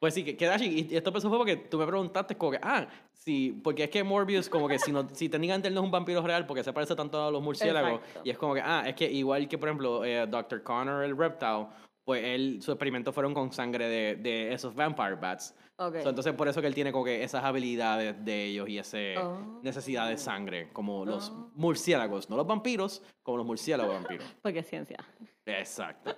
Pues sí, que queda así. Y esto empezó fue porque tú me preguntaste como que, ah, sí, porque es que Morbius como que si, no, si técnicamente él no es un vampiro real porque se parece tanto a los murciélagos. Exacto. Y es como que, ah, es que igual que por ejemplo eh, Dr. Connor, el reptile, pues él, sus experimentos fueron con sangre de, de esos vampire bats. Ok. So, entonces por eso que él tiene como que esas habilidades de ellos y esa Oh. necesidad de sangre, como los Oh. murciélagos, no los vampiros, como los murciélagos vampiros. [laughs] Porque es ciencia. Exacto.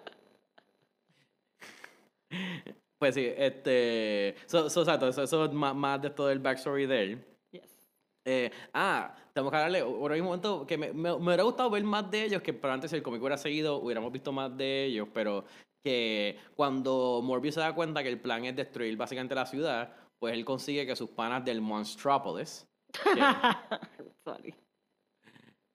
[laughs] Pues sí, este. So, so, exacto, eso, eso es más, más de todo el backstory de él. Yes. Eh, ah, tenemos que darle. Ahora un momento que me, me, me hubiera gustado ver más de ellos, que pero antes si el cómic hubiera seguido, hubiéramos visto más de ellos, pero que cuando Morbius se da cuenta que el plan es destruir básicamente la ciudad, pues él consigue que sus panas del Monstropolis, [laughs] Sorry.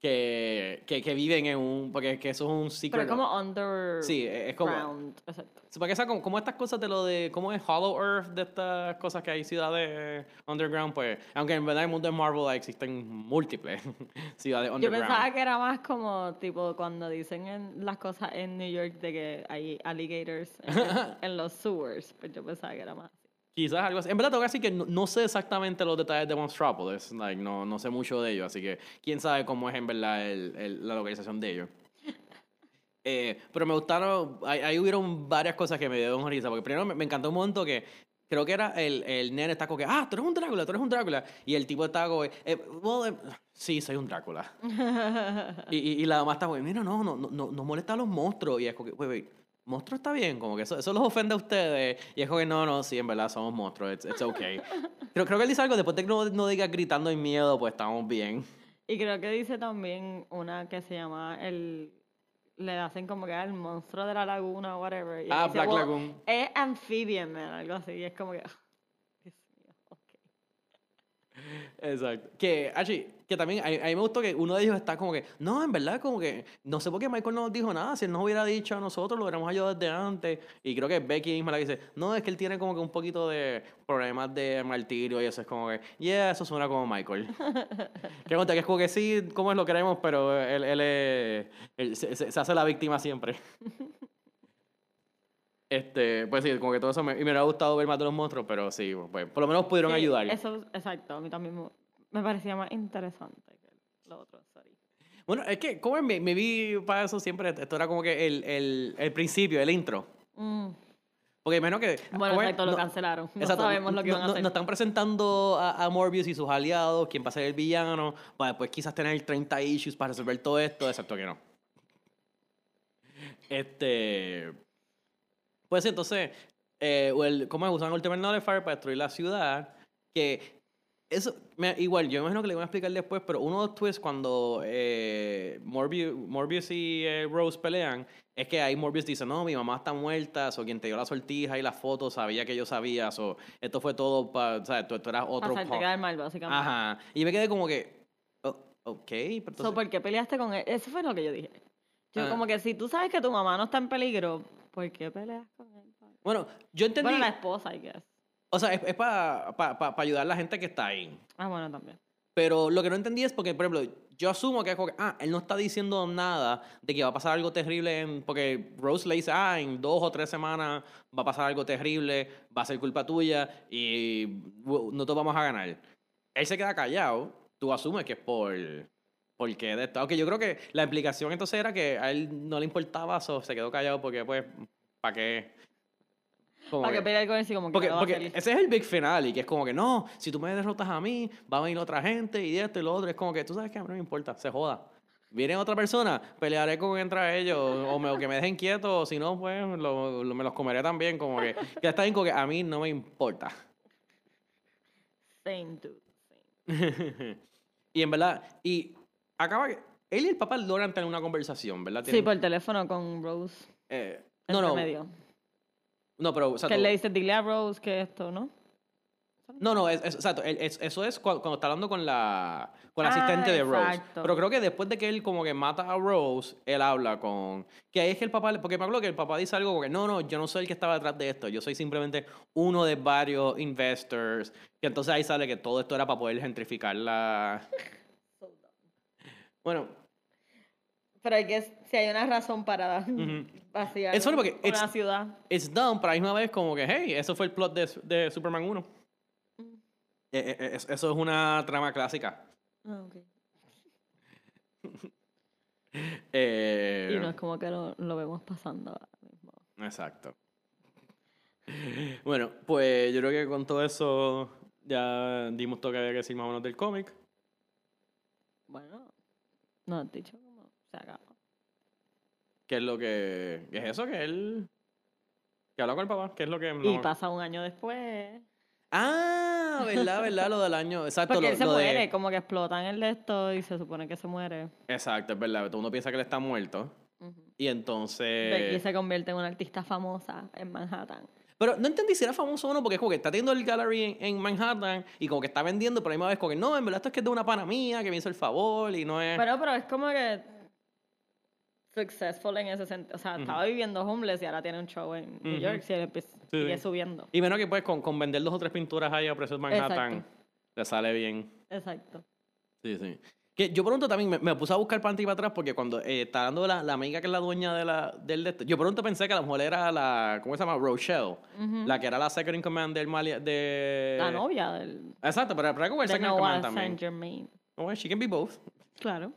Que, que, que viven en un. Porque es que eso es un Pero secret. es como under. Sí, es como-. Exacto. Porque esa, como, como estas cosas de lo de, ¿cómo es Hollow Earth? De estas cosas que hay ciudades underground, pues, aunque en verdad en el mundo de Marvel existen múltiples [laughs] ciudades Yo underground. pensaba que era más como tipo cuando dicen en las cosas en New York de que hay alligators en, en [laughs] los sewers. Pues yo pensaba que era más. Quizás algo así. En verdad tengo que decir que no, no sé exactamente los detalles de Monstropolis, like, no, no sé mucho de ellos, así que quién sabe cómo es en verdad el- el- la localización de ellos. [laughs] Eh, pero me gustaron, ahí, ahí hubieron varias cosas que me dieron risa, porque primero me, me encantó un momento que creo que era el, el nene está como que, ah, tú eres un Drácula, tú eres un Drácula, y el tipo está como, eh, well, eh, sí, soy un Drácula. [laughs] y, y, y la mamá está como, mira, no, no, no, no, molesta a los monstruos, y es como que, wait, wait, monstruo está bien, como que eso, eso los ofende a ustedes, y es como que, no, no, sí, en verdad somos monstruos, it's, it's okay. [laughs] creo, creo que él dice algo, después de que no, no diga gritando en miedo, pues estamos bien. Y creo que dice también una que se llama el. Le hacen como que el monstruo de la laguna o whatever. y Ah, dice, Black "Well, Lagoon. Es amphibian, man, algo así. Y es como que. ah, Dios mío, ok. Exacto. Que, actually, que también a, a mí me gustó que uno de ellos está como que, no, en verdad, como que, no sé por qué Michael no nos dijo nada, si él nos hubiera dicho a nosotros, lo hubiéramos ayudado desde antes. Y creo que Becky misma le dice, no, es que él tiene como que un poquito de problemas de martirio y eso es como que, yeah, eso suena como Michael. [laughs] que que es como que sí, como es lo queremos, pero él, él, él se, se- se hace la víctima siempre. [laughs] Este, pues sí, como que todo eso me, y me hubiera gustado ver más de los monstruos, pero sí, pues por lo menos pudieron Sí, ayudar. Eso, exacto, a mí también me, parecía más interesante que lo otro, sorry. Bueno, es que, como me, me vi para eso siempre, esto era como que el, el, el principio, el intro. Mm, Porque menos que. Bueno, exacto, lo No- cancelaron. No exacto, sabemos lo que no- van a hacer. Nos están presentando a, a Morbius y sus aliados, quién va a ser el villano, para después quizás tener 30 issues para resolver todo esto, excepto que no. Este. Pues sí, entonces, eh, el, ¿cómo es? Usan Ultimate Nullifier para destruir la ciudad. Que eso, me- igual, yo imagino que le voy a explicar después, pero uno de los twists cuando eh, Morbius, Morbius y eh, Rose pelean es que ahí Morbius dice, no, mi mamá está muerta, o quien te dio la sortija y las fotos sabía que yo sabía, o esto fue todo para, o sea, tú, tú eras otro... Para hacerte punk". quedar mal, básicamente. Ajá. Y me quedé como que, "Oh, ok, pero So, entonces- ¿Por qué peleaste con él? Eso fue lo que yo dije. Yo Ah. como que si tú sabes que tu mamá no está en peligro, ¿por qué peleas con él? Bueno, yo entendí, Bueno, la esposa, I guess. O sea, es, para ayudar a la gente que está ahí. Ah, bueno, también. Pero lo que no entendí es porque, por ejemplo, yo asumo que es como que, ah, él no está diciendo nada de que va a pasar algo terrible, en, porque Rose le dice, ah, en dos o tres semanas va a pasar algo terrible, va a ser culpa tuya y no te vamos a ganar. Él se queda callado, tú asumes que es por... Porque de esto. Aunque yo creo que la implicación entonces era que a él no le importaba, so, se quedó callado porque, pues, ¿para qué? Para que- que pelear con él, sí, como que porque, no va a porque salir. ese es el big final y que es como que no, si tú me derrotas a mí, va a venir otra gente y esto y lo otro. Es como que tú sabes que a mí no me importa, se joda. Viene otra persona, pelearé con entre ellos o, me- o que me dejen quieto, o si no, pues lo- lo- me los comeré también. Como que ya está bien, como que a mí no me importa. Same dude. Same. [laughs] y en verdad, y acaba que él y el papá logran tener una conversación, ¿verdad? Sí, Tienen- por teléfono con Rose. eh, no, no. No, pero o sea, que tú- le dice, dile a Rose que esto, ¿no? No, no, es, es- exacto. es- eso es cua- cuando, está hablando con la, con la Ah, asistente de Rose. exacto. Pero creo que después de que él como que mata a Rose, él habla con... Que ahí es que el papá... Porque me acuerdo que el papá dice algo como que no, no, yo no soy el que estaba detrás de esto. Yo soy simplemente uno de varios investors. Que entonces ahí sale que todo esto era para poder gentrificar la... [laughs] Bueno, Pero hay que, si hay una razón para [laughs] vaciar Es solo porque una it's- ciudad. It's dumb, pero a la misma vez como que, hey, eso fue el plot de, de Superman 1. Mm. Eh, eh, eh, es- eso es una trama clásica. Ah, ok. [laughs] Eh, Y no es como que lo, lo vemos pasando ahora mismo. Exacto. Bueno, pues yo creo que con todo eso ya dimos todo que había que decir más o menos del cómic. Bueno, no has dicho se acaba. ¿Qué es lo que... ¿Qué es eso? Que él... Que habla con el papá. ¿Qué es lo que... Y no- pasa un año después. Ah, ¿verdad? ¿Verdad? Lo del año. [laughs] Exacto. Porque lo, él se lo de- muere, como que explotan el de esto y se supone que se muere. Exacto, es verdad. Todo mundo piensa que él está muerto. Ujú. Y entonces... Becky se convierte en una artista famosa en Manhattan. Pero no entendí si era famoso o no, porque es como que está teniendo el gallery en, en Manhattan y como que está vendiendo, pero a la misma vez como que no, en verdad esto es que es de una pana mía que me hizo el favor y no es... Pero, pero es como que successful en ese sentido. O sea, estaba viviendo homeless y ahora tiene un show en New. York y él Sí, sigue sí. subiendo. Y menos que pues con, con vender dos o tres pinturas ahí a precios Manhattan, Exacto. le sale bien. Exacto. Sí, sí. Que yo pronto también me, me puse a buscar para para atrás porque cuando eh, está dando la, la amiga que es la dueña de la, del de esto, yo pronto pensé que a lo mejor era la, ¿cómo se llama? Rochelle, la que era la second in command del Mali, de... La novia del, Exacto, pero, pero como el second in command también. Saint Germain. Well, she can be both. Claro.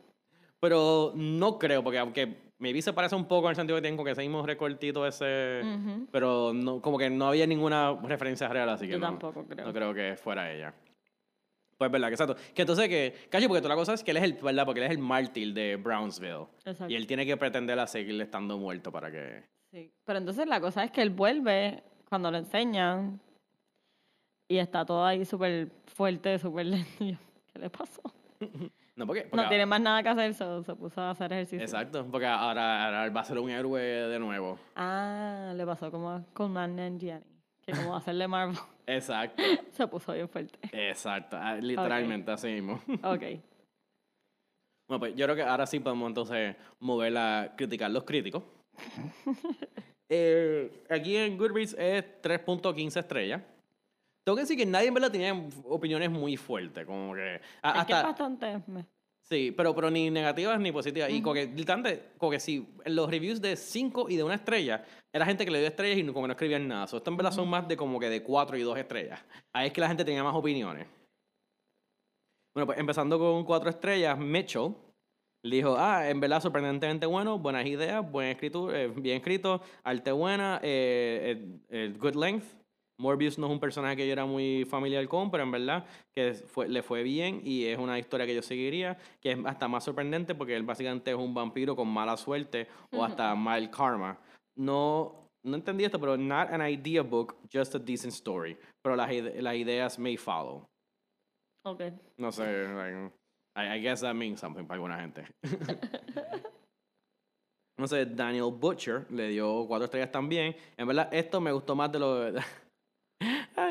Pero no creo, porque aunque maybe se parece un poco en el sentido que como que ese mismo recortito ese... Ujú. Pero no, como que no había ninguna referencia real, así que Yo no, tampoco creo. no creo que fuera ella. Pues verdad, que exacto. Que entonces que, cacho, porque toda la cosa es que él es el, ¿verdad? Porque él es el mártir de Brownsville. Exacto. Y él tiene que pretender a seguir estando muerto para que... Sí. Pero entonces la cosa es que él vuelve cuando lo enseñan y está todo ahí súper fuerte, súper [laughs] lento. ¿Qué le pasó? [laughs] No, porque... porque No tiene más nada que hacer, so- se puso a hacer ejercicio. Exacto, porque ahora, va a ser un héroe de nuevo. Ah, le pasó como con Man and Gianni, que como hacerle Marvel [laughs] Exacto, [laughs] se puso bien fuerte. exacto. ah, Literalmente así mismo. Ok. [laughs] Bueno, pues yo creo que ahora sí podemos entonces mover a criticar los críticos. Eh, aquí en Goodreads es 3.15 estrellas. Tengo que decir que nadie en verdad tenía opiniones muy fuertes, como que... a- Es que es hasta, bastante... me- sí, pero, pero ni negativas ni positivas. Y como que, literalmente, como que sí, en los reviews de 5 y de una estrella, era gente que le dio estrellas y como que no escribían nada. So, esto en verdad son más de como que de 4 y 2 estrellas. Ahí es que la gente tenía más opiniones. Bueno, pues empezando con 4 estrellas, Mitchell dijo, ah, en verdad sorprendentemente bueno, buenas ideas, buen escrito, eh, bien escrito, arte buena, eh, eh, eh, good length. Morbius no es un personaje que yo era muy familiar con, pero en verdad que fue, le fue bien y es una historia que yo seguiría, que es hasta más sorprendente porque él básicamente es un vampiro con mala suerte o hasta mal karma. No, no entendí esto, pero not an idea book, just a decent story. Pero las, las ideas may follow. Ok. No sé, like, I, I guess that means something para alguna gente. [laughs] no sé, Daniel Butcher le dio cuatro estrellas también. En verdad, esto me gustó más de lo... [laughs]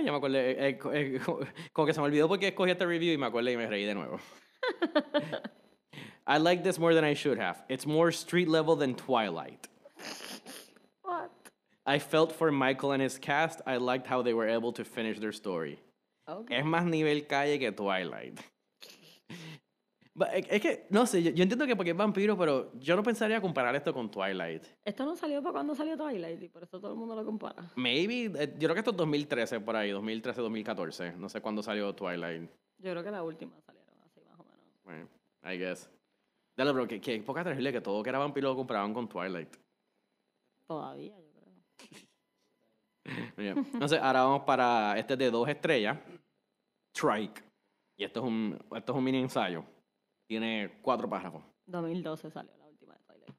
Ya me acordé. eh, eh, eh, [laughs] como que se me olvidó porque escogí este review y me acordé y me reí de nuevo. [laughs] I like this more than I should have. It's more street level than Twilight. What? I felt for Michael and his cast. I liked how they were able to finish their story. Ok. Es más nivel calle que Twilight. Es que, no sé, yo, yo entiendo que porque es vampiro, pero yo no pensaría comparar esto con Twilight. Esto no salió para cuando salió Twilight y por eso todo el mundo lo compara. Maybe, eh, yo creo que esto es 2013 por ahí, 2013, 2014. No sé cuándo salió Twilight. Yo creo que la última salieron así más o menos. Bueno, I guess. Dale, bro, que, que poca terrible que todo que era vampiro lo comparaban con Twilight. Todavía, yo creo. [laughs] Bien. Entonces, ahora vamos para este de dos estrellas. Trike. Y esto es un, esto es un mini ensayo. Tiene cuatro párrafos. 2012 salió la última de Twilight.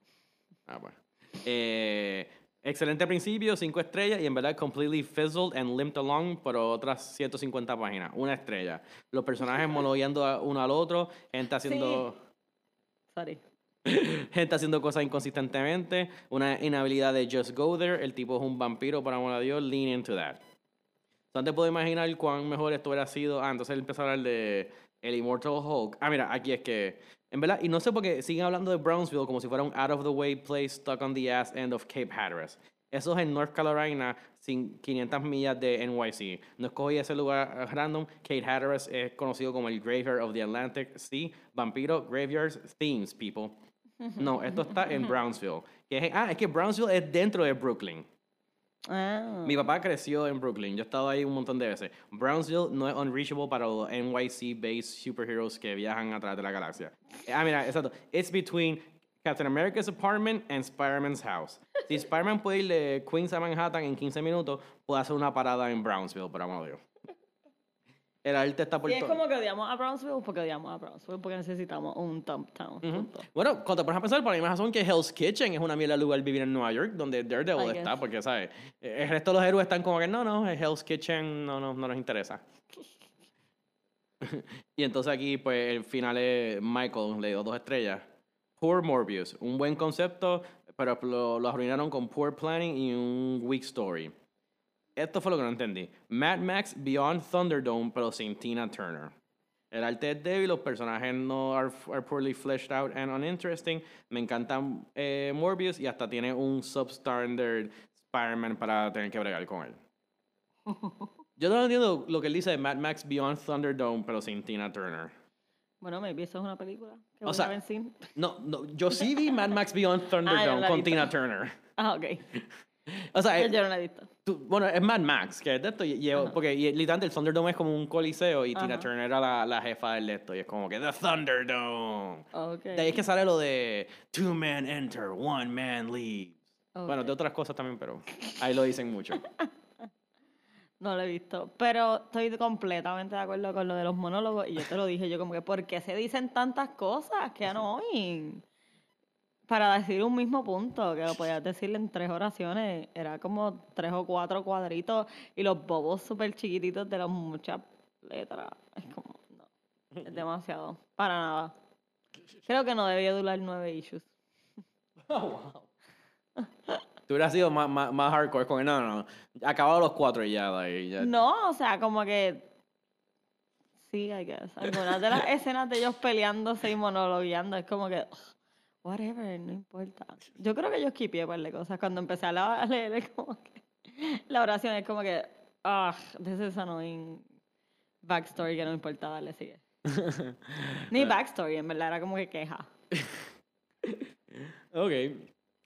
Ah, bueno. Eh, excelente principio, cinco estrellas y en verdad completely fizzled and limped along por otras 150 páginas. Una estrella. Los personajes monologueando uno al otro, gente haciendo, Sorry. [laughs] gente haciendo cosas inconsistentemente, una inhabilidad de just go there, el tipo es un vampiro, por amor a Dios, lean into that. So, antes puedo imaginar cuán mejor esto hubiera sido. Ah, entonces él empezó a hablar de el Immortal Hulk. Ah, mira, aquí es que, en verdad, y no sé por qué siguen hablando de Brownsville como si fuera un out of the way place stuck on the ass end of Cape Hatteras. Eso es en North Carolina, sin 500 millas de NYC. No escogí ese lugar random. Cape Hatteras es conocido como el Graveyard of the Atlantic Sea. Vampiro, graveyards, themes, people. No, esto está en [laughs] Brownsville. Que es- ah, es que Brownsville es dentro de Brooklyn. Ah. Mi papá creció en Brooklyn. Yo he estado ahí un montón de veces. Brownsville no es unreachable para los NYC-based superheroes que viajan a través de la galaxia. Ah, mira, exacto. It's between Captain America's apartment and Spider-Man's house. Si Spider-Man puede ir de Queens a Manhattan en 15 minutos, puede hacer una parada en Brownsville, por amor de Dios. El arte está por Sí, es todo. como que odiamos a Brownsville porque odiamos a Brownsville porque necesitamos un dump town. punto. Bueno, cuando te pones a pensar, por la misma razón que Hell's Kitchen es una mierda lugar vivir en Nueva York, donde Daredevil está, porque, ¿sabes? El resto de los héroes están como que, no, no, Hell's Kitchen no, no, no nos interesa. [laughs] y entonces aquí, pues, el final es Michael, le dio dos estrellas. Poor Morbius, un buen concepto, pero lo, lo arruinaron con poor planning y un weak story. Esto fue lo que no entendí. Mad Max Beyond Thunderdome, pero sin Tina Turner. El arte es débil, los personajes no are, are poorly fleshed out and uninteresting. Me encanta eh, Morbius y hasta tiene un substandard Spider-Man para tener que bregar con él. [laughs] Yo no entiendo lo que él dice de Mad Max Beyond Thunderdome, pero sin Tina Turner. Bueno, maybe eso es una película que O sea- No, no, yo sí vi Mad Max Beyond [laughs] Thunderdome la con. Tina Turner. Ah, ok. [laughs] [laughs] O sea, eh, Yo no la he visto. tú- bueno, es Mad Max, que es de esto, y- y- porque y literalmente el Thunderdome es como un coliseo y Tina Ajá. Turner era la, la jefa del de esto, y es como que The Thunderdome. Ok. De ahí es que sale lo de Two men enter, one man leaves. Bueno, Ok. de otras cosas también, pero ahí lo dicen mucho. [laughs] No lo he visto. Pero estoy completamente de acuerdo con lo de los monólogos. Y yo te lo dije, yo como que, ¿por qué se dicen tantas cosas que annoying? Para decir un mismo punto, que lo podías decir en tres oraciones, era como tres o cuatro cuadritos y los bobos súper chiquititos de las muchas letras. Es como, no, es demasiado. Para nada. Creo que no debía durar nueve issues. [laughs] Tú hubieras sido más, más, más hardcore con no, no, no, acabado los cuatro y ya. No, o sea, como que. Sí, I guess. Algunas de las [laughs] escenas de ellos peleándose y monologueando es como que. ugh, whatever, no importa. Yo creo que yo skipié un par de cosas. Cuando empecé a la- a [laughs] leer, es como que. La oración es como que. Ah, this is annoying. Backstory que no importa, dale, sigue. [laughs] Ni backstory, en verdad, era como que queja. [laughs] Ok.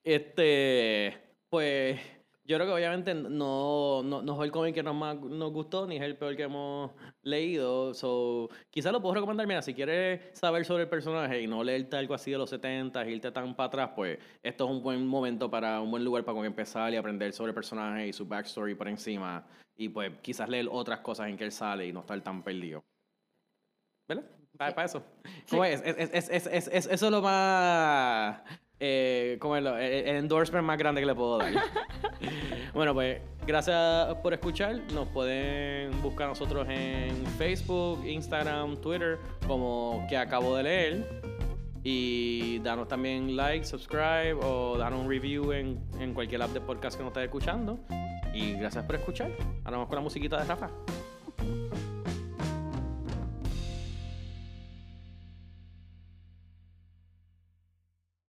Este, pues, yo creo que obviamente no, no, no fue el cómic que nos más nos gustó, ni es el peor que hemos leído. So, quizás lo puedo recomendar, mira, si quieres saber sobre el personaje y no leerte algo así de los 70, irte tan para atrás, pues esto es un buen momento para, un buen lugar para empezar y aprender sobre el personaje y su backstory por encima. Y pues quizás leer otras cosas en que él sale y no estar tan perdido. ¿Verdad? Para, eso. ¿Cómo es? Es, es, es, es, es- eso es lo más. Eh, ¿Cómo es lo- el, el endorsement más grande que le puedo dar. [laughs] bueno, pues gracias por escuchar. Nos pueden buscar nosotros en Facebook, Instagram, Twitter, como que acabo de leer. Y danos también like, subscribe o danos un review en, en cualquier app de podcast que nos estés escuchando. Y gracias por escuchar. Ahora vamos con la musiquita de Rafa.